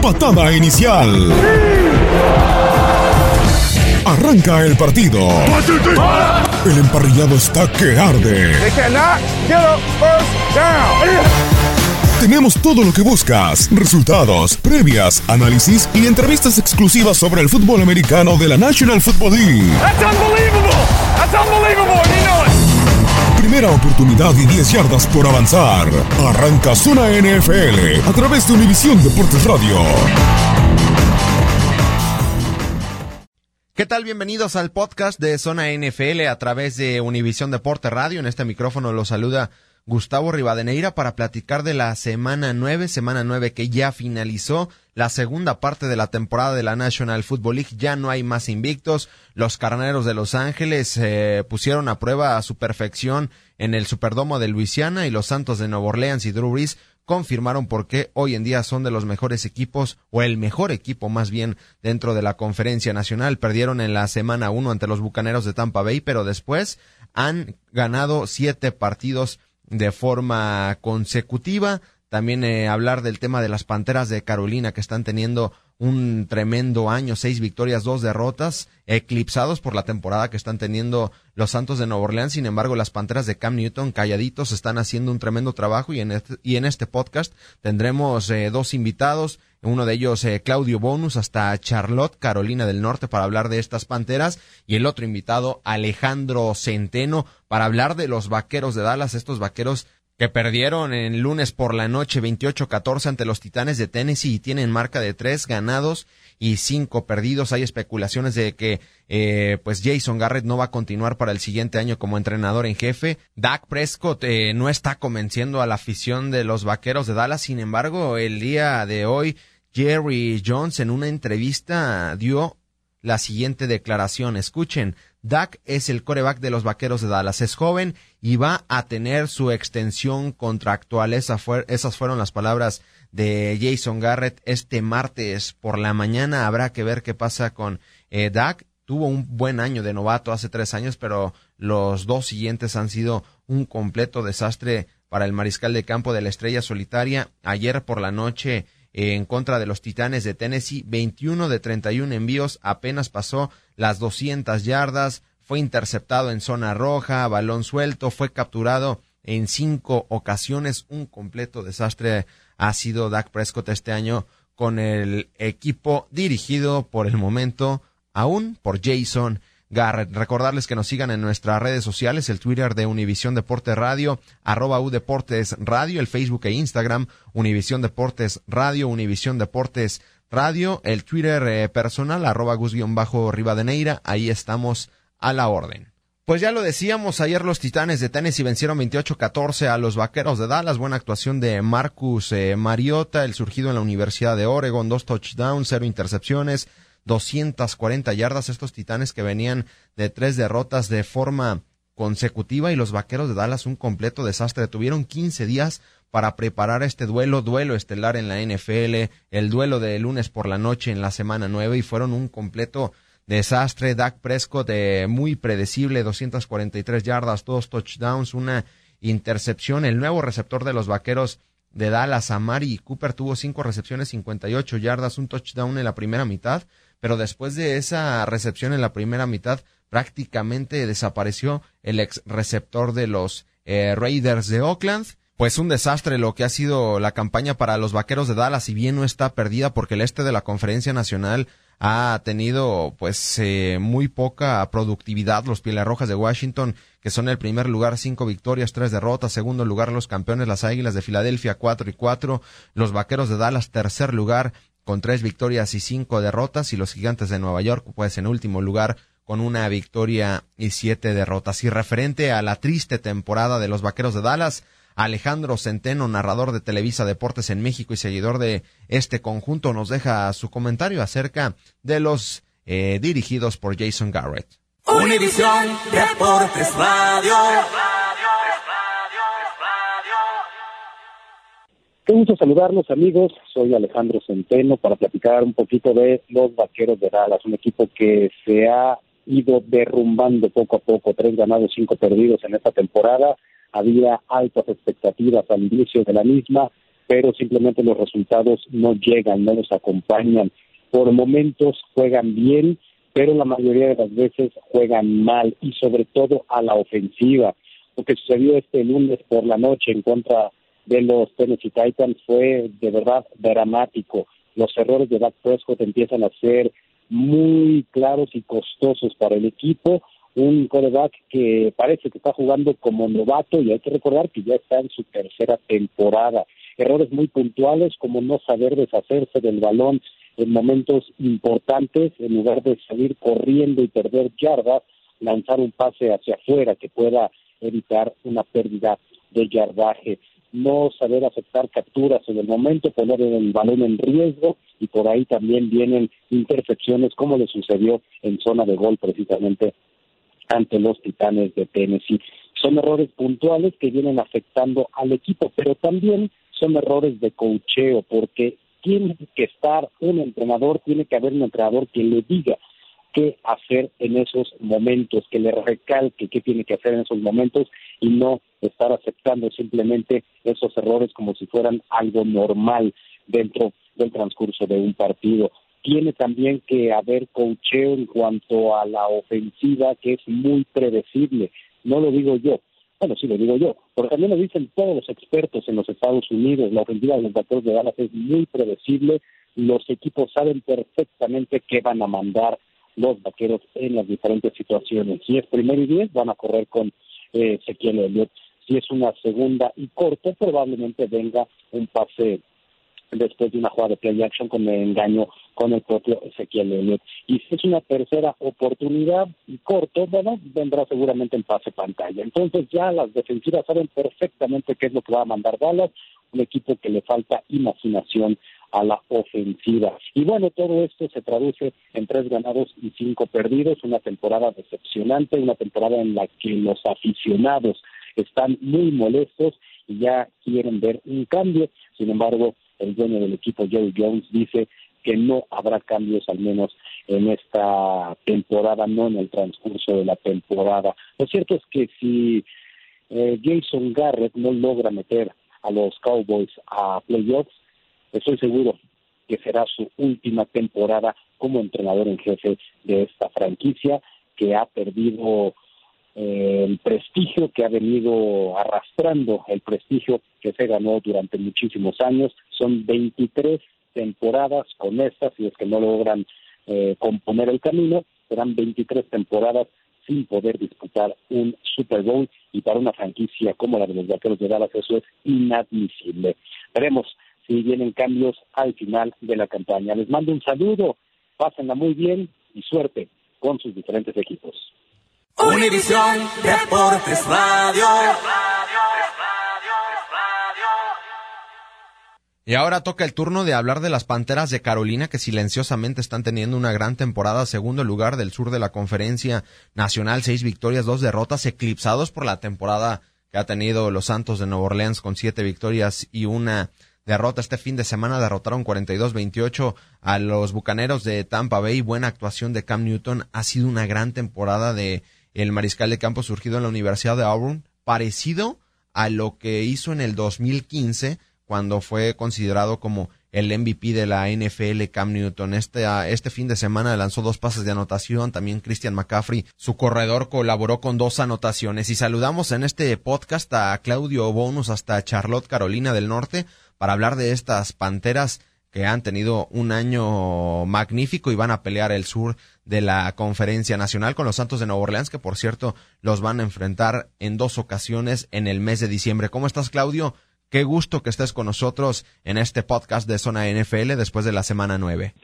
Patada inicial. Arranca el partido. El emparrillado está que arde. Tenemos todo lo que buscas, resultados, previas, análisis y entrevistas exclusivas sobre el fútbol americano de la National Football League. Primera oportunidad y 10 yardas por avanzar. Arranca Zona NFL a través de Univisión Deportes Radio. ¿Qué tal? Bienvenidos al podcast de Zona NFL a través de Univisión Deporte Radio. En este micrófono los saluda Gustavo Rivadeneira para platicar de la semana 9, semana 9 que ya finalizó la segunda parte de la temporada de la National Football League. Ya no hay más invictos. Los carneros de Los Ángeles eh, pusieron a prueba a su perfección en el Superdomo de Luisiana y los Santos de Nueva Orleans y Drew Brees confirmaron por qué hoy en día son de los mejores equipos, o el mejor equipo más bien, dentro de la conferencia nacional. Perdieron en la semana uno ante los Bucaneros de Tampa Bay, pero después han ganado siete partidos de forma consecutiva. También eh, hablar del tema de las Panteras de Carolina que están teniendo un tremendo año, seis victorias, dos derrotas, eclipsados por la temporada que están teniendo los Santos de Nueva Orleans. Sin embargo, las Panteras de Cam Newton, calladitos, están haciendo un tremendo trabajo y en este, y en este podcast tendremos eh, dos invitados, uno de ellos eh, Claudio Bonus hasta Charlotte, Carolina del Norte, para hablar de estas Panteras y el otro invitado Alejandro Centeno para hablar de los Vaqueros de Dallas, estos Vaqueros que perdieron el lunes por la noche 28-14 ante los Titanes de Tennessee y tienen marca de tres ganados y cinco perdidos. Hay especulaciones de que eh, pues Jason Garrett no va a continuar para el siguiente año como entrenador en jefe. Dak Prescott eh, no está convenciendo a la afición de los Vaqueros de Dallas. Sin embargo, el día de hoy Jerry Jones en una entrevista dio la siguiente declaración. Escuchen, Dak es el coreback de los Vaqueros de Dallas. Es joven y va a tener su extensión contractual. esas fueron las palabras de Jason Garrett este martes por la mañana. Habrá que ver qué pasa con eh, Dak. Tuvo un buen año de novato hace tres años, pero los dos siguientes han sido un completo desastre para el mariscal de campo de la estrella solitaria. Ayer por la noche en contra de los Titanes de Tennessee, 21 de 31 envíos, apenas pasó las 200 yardas, fue interceptado en zona roja, balón suelto, fue capturado en cinco ocasiones, un completo desastre ha sido Dak Prescott este año con el equipo dirigido por el momento aún por Jason Recordarles que nos sigan en nuestras redes sociales, el Twitter de Univisión Deportes Radio, arroba U Deportes Radio, el Facebook e Instagram, Univisión Deportes Radio, Univisión Deportes Radio, el Twitter eh, personal, arroba Gus-Rivadeneira, ahí estamos a la orden. Pues ya lo decíamos, ayer los Titanes de Tennessee vencieron 28-14 a los Vaqueros de Dallas. Buena actuación de Marcus eh, Mariota, el surgido en la Universidad de Oregon, dos touchdowns, cero intercepciones, 240 yardas. Estos Titanes que venían de tres derrotas de forma consecutiva y los Vaqueros de Dallas un completo desastre. Tuvieron 15 días para preparar este duelo, duelo estelar en la NFL, el duelo de lunes por la noche en la semana 9 y fueron un completo desastre. Dak Prescott eh, muy predecible, 243 yardas, dos touchdowns, una intercepción. El nuevo receptor de los Vaqueros de Dallas, Amari Cooper, tuvo cinco recepciones, 58 yardas, un touchdown en la primera mitad, pero después de esa recepción en la primera mitad prácticamente desapareció el ex receptor de los eh, Raiders de Oakland. Pues un desastre lo que ha sido la campaña para los Vaqueros de Dallas, si bien no está perdida porque el este de la Conferencia Nacional ha tenido pues eh, muy poca productividad. Los Pieles Rojas de Washington que son el primer lugar cinco victorias tres derrotas. Segundo lugar los campeones las Águilas de Filadelfia cuatro y cuatro. Los Vaqueros de Dallas tercer lugar con tres victorias y cinco derrotas y los Gigantes de Nueva York pues en último lugar con una victoria y siete derrotas y referente a la triste temporada de los Vaqueros de Dallas Alejandro Centeno, narrador de Televisa Deportes en México y seguidor de este conjunto, nos deja su comentario acerca de los eh, dirigidos por Jason Garrett. Univisión Deportes Radio. Qué gusto saludarlos amigos, soy Alejandro Centeno para platicar un poquito de los Vaqueros de Dallas, un equipo que se ha ido derrumbando poco a poco, tres ganados, cinco perdidos en esta temporada, había altas expectativas al inicio de la misma, pero simplemente los resultados no llegan, no los acompañan. Por momentos juegan bien, pero la mayoría de las veces juegan mal y sobre todo a la ofensiva. Lo que sucedió este lunes por la noche en contra de los Tennessee Titans fue de verdad dramático. Los errores de Dak Prescott empiezan a ser muy claros y costosos para el equipo un coreback que parece que está jugando como novato y hay que recordar que ya está en su tercera temporada. Errores muy puntuales como no saber deshacerse del balón en momentos importantes, en lugar de salir corriendo y perder yardas, lanzar un pase hacia afuera que pueda evitar una pérdida de yardaje no saber aceptar capturas en el momento, poner el balón en riesgo y por ahí también vienen intercepciones como le sucedió en zona de gol precisamente ante los Titanes de Tennessee. Son errores puntuales que vienen afectando al equipo, pero también son errores de cocheo, porque tiene que estar un entrenador, tiene que haber un entrenador que le diga qué hacer en esos momentos, que le recalque qué tiene que hacer en esos momentos y no estar aceptando simplemente esos errores como si fueran algo normal dentro del transcurso de un partido. Tiene también que haber cocheo en cuanto a la ofensiva que es muy predecible. No lo digo yo, bueno, sí lo digo yo, porque también lo dicen todos los expertos en los Estados Unidos, la ofensiva de los vaqueros de Dallas es muy predecible, los equipos saben perfectamente qué van a mandar los vaqueros en las diferentes situaciones. Si es primero y diez, van a correr con eh, Ezequiel Elliott. Si es una segunda y corto, probablemente venga un pase después de una jugada de play action con el engaño con el propio Ezequiel Elliott. Y si es una tercera oportunidad y corto, bueno, vendrá seguramente en pase pantalla. Entonces ya las defensivas saben perfectamente qué es lo que va a mandar Dallas, un equipo que le falta imaginación a la ofensiva. Y bueno, todo esto se traduce en tres ganados y cinco perdidos, una temporada decepcionante, una temporada en la que los aficionados están muy molestos y ya quieren ver un cambio. Sin embargo, el dueño del equipo, Joe Jones, dice que no habrá cambios al menos en esta temporada, no en el transcurso de la temporada. Lo cierto es que si eh, Jason Garrett no logra meter a los Cowboys a playoffs, estoy seguro que será su última temporada como entrenador en jefe de esta franquicia que ha perdido eh, el prestigio que ha venido arrastrando, el prestigio que se ganó durante muchísimos años. Son 23 temporadas con estas, y es que no logran eh, componer el camino, serán 23 temporadas sin poder disputar un Super Bowl y para una franquicia como la de los Vaqueros de Dallas eso es inadmisible. Veremos si vienen cambios al final de la campaña. Les mando un saludo, pásenla muy bien y suerte con sus diferentes equipos. Univisión Deportes Radio. Y ahora toca el turno de hablar de las Panteras de Carolina que silenciosamente están teniendo una gran temporada, segundo lugar del sur de la conferencia nacional, seis victorias, dos derrotas, eclipsados por la temporada que ha tenido los Santos de Nueva Orleans con siete victorias y una derrota. Este fin de semana derrotaron 42-28 a los Bucaneros de Tampa Bay. Buena actuación de Cam Newton. Ha sido una gran temporada de el mariscal de campo surgido en la Universidad de Auburn, parecido a lo que hizo en el 2015 cuando fue considerado como el MVP de la NFL Cam Newton. Este, ah, este fin de semana lanzó dos pases de anotación. También Christian McCaffrey, su corredor, colaboró con dos anotaciones. Y saludamos en este podcast a Claudio Bonus hasta Charlotte, Carolina del Norte, para hablar de estas panteras que han tenido un año magnífico y van a pelear el sur de la conferencia nacional con los Santos de Nueva Orleans, que por cierto los van a enfrentar en dos ocasiones en el mes de diciembre. ¿Cómo estás, Claudio? Qué gusto que estés con nosotros en este podcast de Zona NFL después de la semana 9.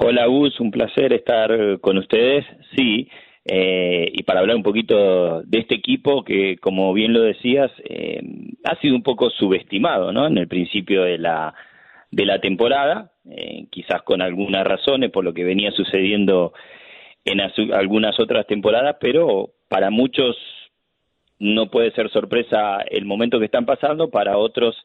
Hola Gus, un placer estar con ustedes. Sí, eh, y para hablar un poquito de este equipo que, como bien lo decías, eh, ha sido un poco subestimado ¿no? en el principio de la, de la temporada, eh, quizás con algunas razones por lo que venía sucediendo en algunas otras temporadas, pero para muchos no puede ser sorpresa el momento que están pasando, para otros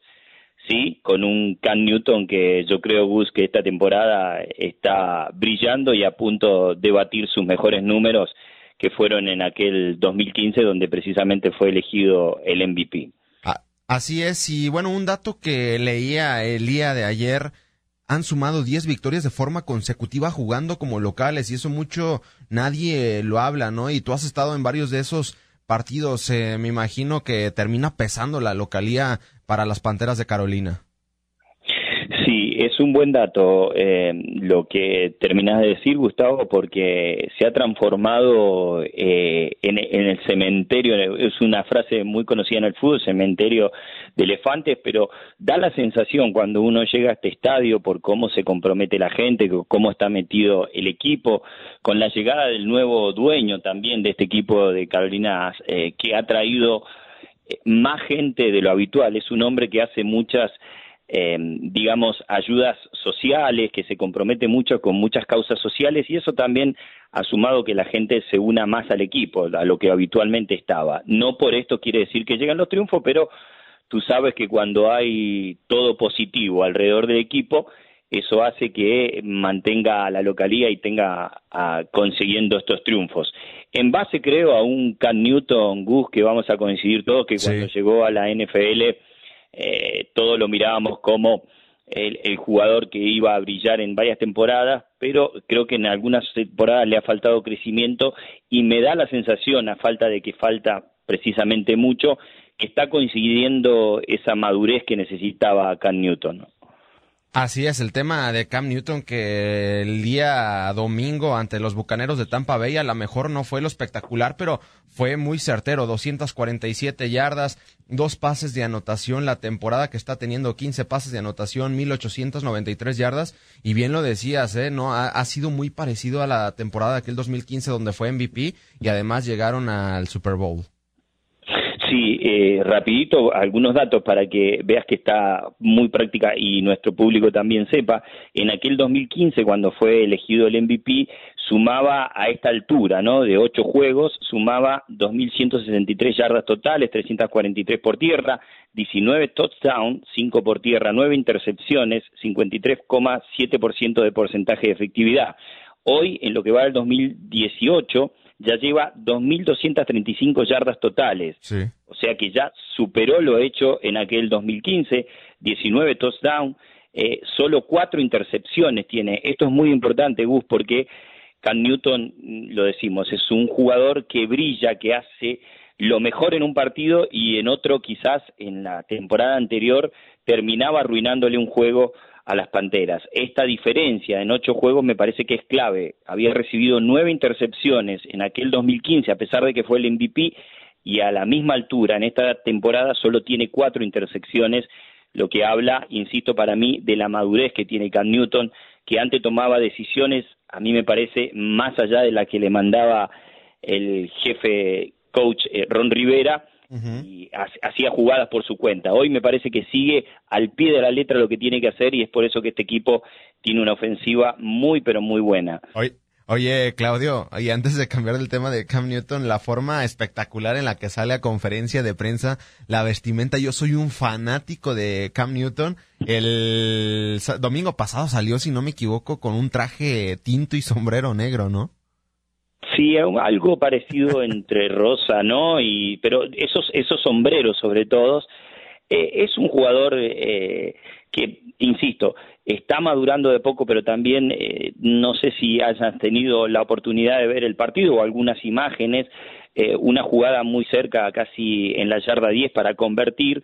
sí, con un Cam Newton que yo creo, Gus, que esta temporada está brillando y a punto de batir sus mejores números que fueron en aquel 2015 donde precisamente fue elegido el MVP. Así es, y bueno, un dato que leía el día de ayer, han sumado 10 victorias de forma consecutiva jugando como locales y eso mucho nadie lo habla, ¿no? Y tú has estado en varios de esos partidos, eh, me imagino que termina pesando la localía para las Panteras de Carolina. Sí, es un buen dato eh, lo que terminas de decir, Gustavo, porque se ha transformado eh, en, el cementerio, es una frase muy conocida en el fútbol, cementerio de elefantes, pero da la sensación cuando uno llega a este estadio por cómo se compromete la gente, cómo está metido el equipo, con la llegada del nuevo dueño también de este equipo de Carolina, eh, que ha traído más gente de lo habitual, es un hombre que hace muchas eh, digamos, ayudas sociales, que se compromete mucho con muchas causas sociales y eso también ha sumado que la gente se una más al equipo, a lo que habitualmente estaba. No por esto quiere decir que llegan los triunfos, pero tú sabes que cuando hay todo positivo alrededor del equipo, eso hace que mantenga la localía y tenga consiguiendo estos triunfos. En base, creo, a un Cam Newton, Gus, que vamos a coincidir todos, que cuando llegó a la NFL eh, todos lo mirábamos como el, jugador que iba a brillar en varias temporadas, pero creo que en algunas temporadas le ha faltado crecimiento y me da la sensación, a falta de que falta precisamente mucho, que está coincidiendo esa madurez que necesitaba Cam Newton. Así es, el tema de Cam Newton que el día domingo ante los Bucaneros de Tampa Bay a lo mejor no fue lo espectacular, pero fue muy certero, 247 yardas, dos pases de anotación, la temporada que está teniendo 15 pases de anotación, 1893 yardas, y bien lo decías, ¿eh? No, ha, ha sido muy parecido a la temporada de aquel 2015 donde fue MVP y además llegaron al Super Bowl. Sí, eh, rapidito, algunos datos para que veas que está muy práctica y nuestro público también sepa. En aquel 2015, cuando fue elegido el MVP, sumaba a esta altura, ¿no? De ocho juegos, sumaba 2.163 yardas totales, 343 por tierra, 19 touchdowns, 5 por tierra, 9 intercepciones, 53,7% de porcentaje de efectividad. Hoy, en lo que va del 2018, ya lleva 2.235 yardas totales. O sea que ya superó lo hecho en aquel 2015, 19 touchdowns, eh, solo cuatro intercepciones tiene. Esto es muy importante, Gus, porque Cam Newton, lo decimos, es un jugador que brilla, que hace lo mejor en un partido y en otro quizás en la temporada anterior terminaba arruinándole un juego a las Panteras. Esta diferencia en ocho juegos me parece que es clave. Había recibido nueve intercepciones en aquel 2015, a pesar de que fue el MVP, y a la misma altura en esta temporada solo tiene cuatro intercepciones, lo que habla, insisto, para mí, de la madurez que tiene Cam Newton, que antes tomaba decisiones, a mí me parece, más allá de la que le mandaba el jefe coach eh, Ron Rivera, y hacía jugadas por su cuenta. Hoy me parece que sigue al pie de la letra lo que tiene que hacer y es por eso que este equipo tiene una ofensiva muy pero muy buena. Oye, Claudio, y antes de cambiar el tema de Cam Newton, la forma espectacular en la que sale a conferencia de prensa, la vestimenta, yo soy un fanático de Cam Newton. El domingo pasado salió, si no me equivoco, con un traje tinto y sombrero negro, ¿no? Sí, algo parecido entre rosa, ¿no? Y pero esos esos sombreros, sobre todo, eh, es un jugador eh, que, insisto, está madurando de poco, pero también eh, no sé si hayas tenido la oportunidad de ver el partido o algunas imágenes, una jugada muy cerca, casi en la yarda 10 para convertir.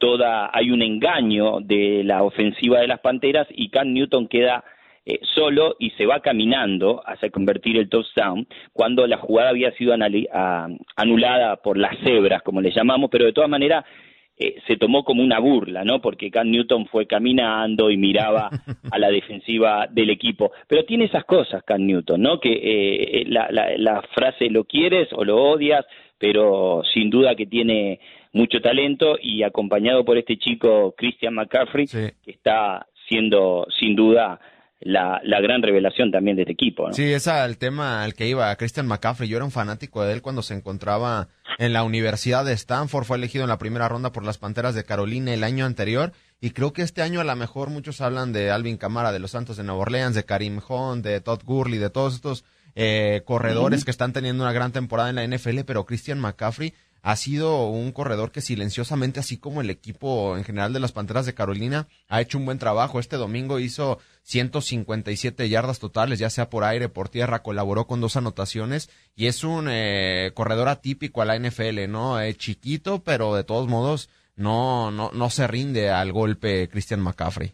toda hay un engaño de la ofensiva de las Panteras y Cam Newton queda eh, solo y se va caminando hacia convertir el touchdown cuando la jugada había sido anulada por las cebras, como le llamamos, pero de todas maneras eh, se tomó como una burla, ¿no? Porque Cam Newton fue caminando y miraba a la defensiva del equipo. Pero tiene esas cosas, Cam Newton, ¿no? Que eh, la, la, frase lo quieres o lo odias, pero sin duda que tiene mucho talento y acompañado por este chico Christian McCaffrey, que está siendo sin duda la, la, gran revelación también de este equipo. ¿no? Sí, es el tema al que iba Christian McCaffrey. Yo era un fanático de él cuando se encontraba en la Universidad de Stanford. Fue elegido en la primera ronda por las Panteras de Carolina el año anterior. Y creo que este año a lo mejor muchos hablan de Alvin Camara, de los Santos de Nueva Orleans, de Karim Hunt, de Todd Gurley, de todos estos eh, corredores que están teniendo una gran temporada en la NFL, pero Christian McCaffrey ha sido un corredor que silenciosamente, así como el equipo en general de las Panteras de Carolina, ha hecho un buen trabajo. Este domingo hizo 157 yardas totales, ya sea por aire, por tierra, colaboró con dos anotaciones y es un eh, corredor atípico a la NFL, ¿no? Es chiquito, pero de todos modos no, no, no se rinde al golpe Christian McCaffrey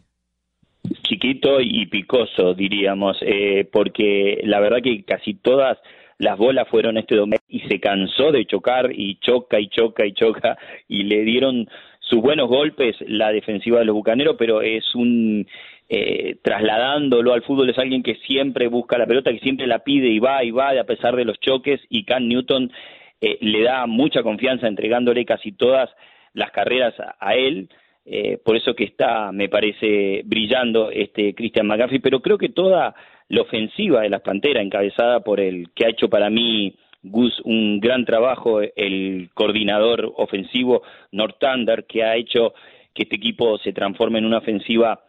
chiquito y picoso, diríamos, eh, porque la verdad que casi todas las bolas fueron este domingo y se cansó de chocar y choca y choca y choca y le dieron sus buenos golpes la defensiva de los Bucaneros, pero es un eh, trasladándolo al fútbol es alguien que siempre busca la pelota, que siempre la pide y va y va a pesar de los choques y Cam Newton eh, le da mucha confianza entregándole casi todas las carreras a, él. Eh, por eso que está, me parece, brillando este Christian McCaffrey, pero creo que toda la ofensiva de las Panteras, encabezada por el que ha hecho para mí Gus un gran trabajo, el coordinador ofensivo Northander, que ha hecho que este equipo se transforme en una ofensiva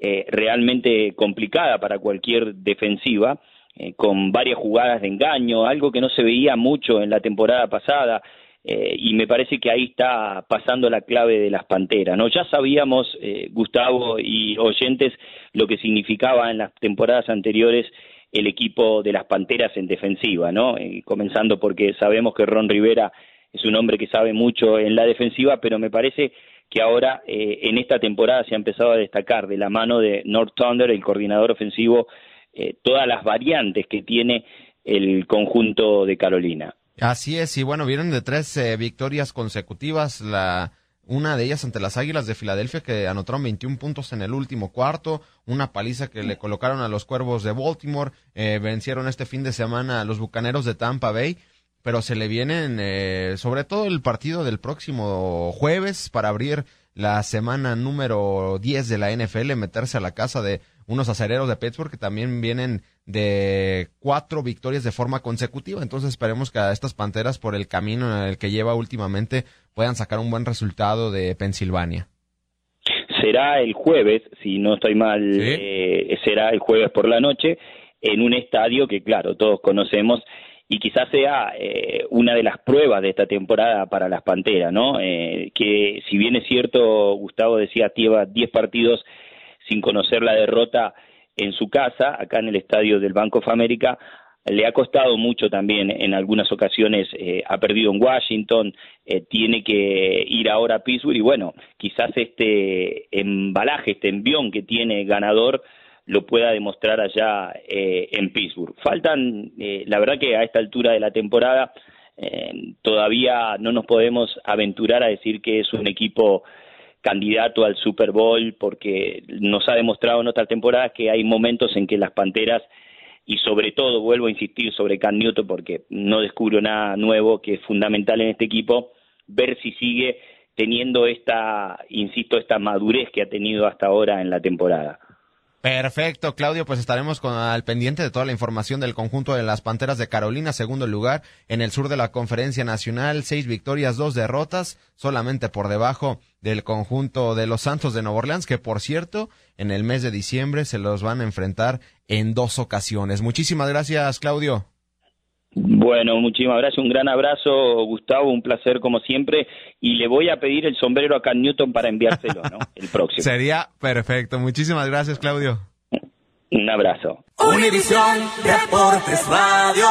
eh, realmente complicada para cualquier defensiva, eh, con varias jugadas de engaño, algo que no se veía mucho en la temporada pasada. Eh, y me parece que ahí está pasando la clave de las panteras. ¿no? Ya sabíamos, eh, Gustavo y oyentes, lo que significaba en las temporadas anteriores el equipo de las panteras en defensiva, ¿no? Eh, comenzando porque sabemos que Ron Rivera es un hombre que sabe mucho en la defensiva, pero me parece que ahora en esta temporada se ha empezado a destacar de la mano de North Thunder, el coordinador ofensivo, todas las variantes que tiene el conjunto de Carolina. Así es, y bueno, vienen de tres eh, victorias consecutivas, la una de ellas ante las Águilas de Filadelfia que anotaron 21 puntos en el último cuarto, una paliza que le colocaron a los Cuervos de Baltimore, eh, vencieron este fin de semana a los Bucaneros de Tampa Bay, pero se le vienen eh, sobre todo el partido del próximo jueves para abrir la semana número 10 de la NFL, meterse a la casa de unos acereros de Pittsburgh que también vienen de cuatro victorias de forma consecutiva. Entonces esperemos que a estas Panteras, por el camino en el que lleva últimamente, puedan sacar un buen resultado de Pensilvania. Será el jueves, si no estoy mal, eh, será el jueves por la noche, en un estadio que, claro, todos conocemos y quizás sea eh, una de las pruebas de esta temporada para las Panteras, ¿no? Eh, que si bien es cierto, Gustavo decía, lleva 10 partidos sin conocer la derrota en su casa, acá en el estadio del Banco of America, le ha costado mucho también en algunas ocasiones, eh, ha perdido en Washington, eh, tiene que ir ahora a Pittsburgh y bueno, quizás este embalaje, este envión que tiene ganador lo pueda demostrar allá eh, en Pittsburgh. Faltan, la verdad que a esta altura de la temporada todavía no nos podemos aventurar a decir que es un equipo candidato al Super Bowl porque nos ha demostrado en otras temporadas que hay momentos en que las Panteras y sobre todo vuelvo a insistir sobre Can Newton porque no descubro nada nuevo que es fundamental en este equipo ver si sigue teniendo esta, insisto, esta madurez que ha tenido hasta ahora en la temporada. Perfecto, Claudio, pues estaremos con al pendiente de toda la información del conjunto de las Panteras de Carolina, segundo lugar en el sur de la Conferencia Nacional, seis victorias, dos derrotas, solamente por debajo del conjunto de los Santos de Nueva Orleans, que por cierto, en el mes de diciembre se los van a enfrentar en dos ocasiones. Muchísimas gracias, Claudio. Bueno, muchísimas gracias, un gran abrazo, Gustavo, un placer como siempre, y le voy a pedir el sombrero a Can Newton para enviárselo, ¿no? El próximo. Sería perfecto. Muchísimas gracias, Claudio. Un abrazo. Univisión Deportes Radio.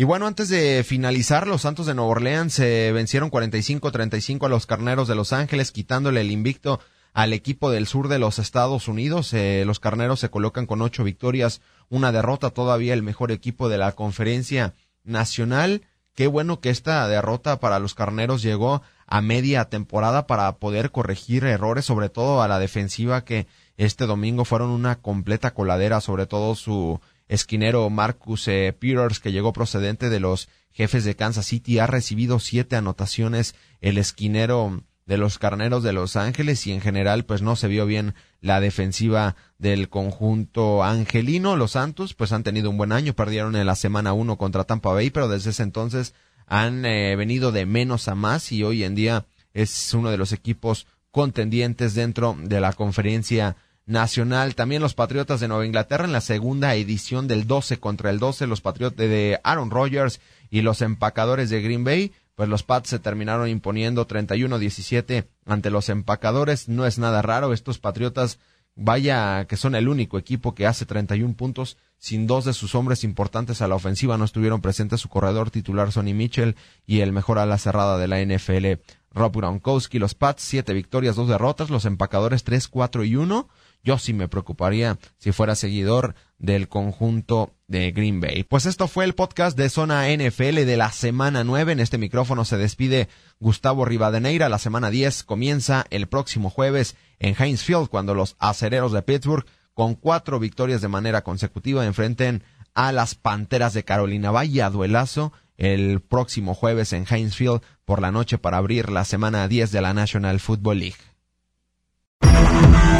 Y bueno, antes de finalizar, los Santos de Nueva Orleans se vencieron 45-35 a los Carneros de Los Ángeles, quitándole el invicto al equipo del sur de los Estados Unidos. Eh, los carneros se colocan con ocho victorias, una derrota, todavía el mejor equipo de la conferencia nacional. Qué bueno que esta derrota para los carneros llegó a media temporada para poder corregir errores, sobre todo a la defensiva que este domingo fueron una completa coladera, sobre todo su esquinero Marcus eh, Peters, que llegó procedente de los jefes de Kansas City, ha recibido siete anotaciones. El esquinero de los carneros de Los Ángeles y en general pues no se vio bien la defensiva del conjunto angelino. Los Santos pues han tenido un buen año, perdieron en la semana uno contra Tampa Bay, pero desde ese entonces han eh, venido de menos a más y hoy en día es uno de los equipos contendientes dentro de la conferencia nacional. También los Patriotas de Nueva Inglaterra en la segunda edición del 12 contra el 12, los Patriotas de Aaron Rodgers y los empacadores de Green Bay pues los Pats se terminaron imponiendo 31-17 ante los empacadores. No es nada raro, estos Patriotas, vaya que son el único equipo que hace 31 puntos sin dos de sus hombres importantes a la ofensiva. No estuvieron presentes su corredor titular Sonny Mitchell y el mejor ala cerrada de la NFL, Rob Gronkowski. Los Pats, siete victorias, dos derrotas. Los empacadores, 3, 4 y 1. Yo sí me preocuparía si fuera seguidor del conjunto de Green Bay. Pues esto fue el podcast de Zona NFL de la semana 9. En este micrófono se despide Gustavo Rivadeneira. La semana 10 comienza el próximo jueves en Heinz cuando los acereros de Pittsburgh con cuatro victorias de manera consecutiva enfrenten a las Panteras de Carolina. Vaya duelazo el próximo jueves en Heinz por la noche para abrir la semana 10 de la National Football League.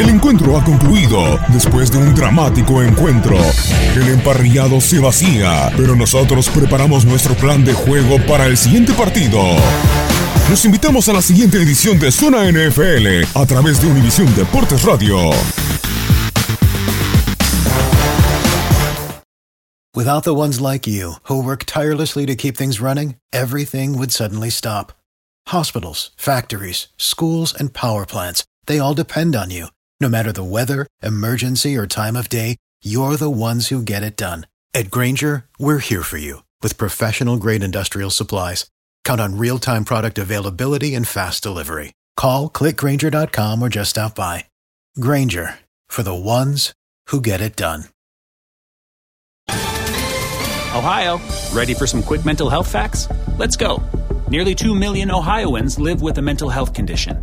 El encuentro ha concluido después de un dramático encuentro. El emparrillado se vacía, pero nosotros preparamos nuestro plan de juego para el siguiente partido. Los invitamos a la siguiente edición de Zona NFL a través de Univisión Deportes Radio. Without the ones like you, who work tirelessly to keep things running, everything would suddenly stop. Hospitals, factories, schools, and power plants, they all depend on you. No matter the weather, emergency, or time of day, you're the ones who get it done. At Granger, we're here for you with professional grade industrial supplies. Count on real time product availability and fast delivery. Call clickgranger.com or just stop by. Granger for the ones who get it done. Ohio, ready for some quick mental health facts? Let's go. Nearly 2 million Ohioans live with a mental health condition.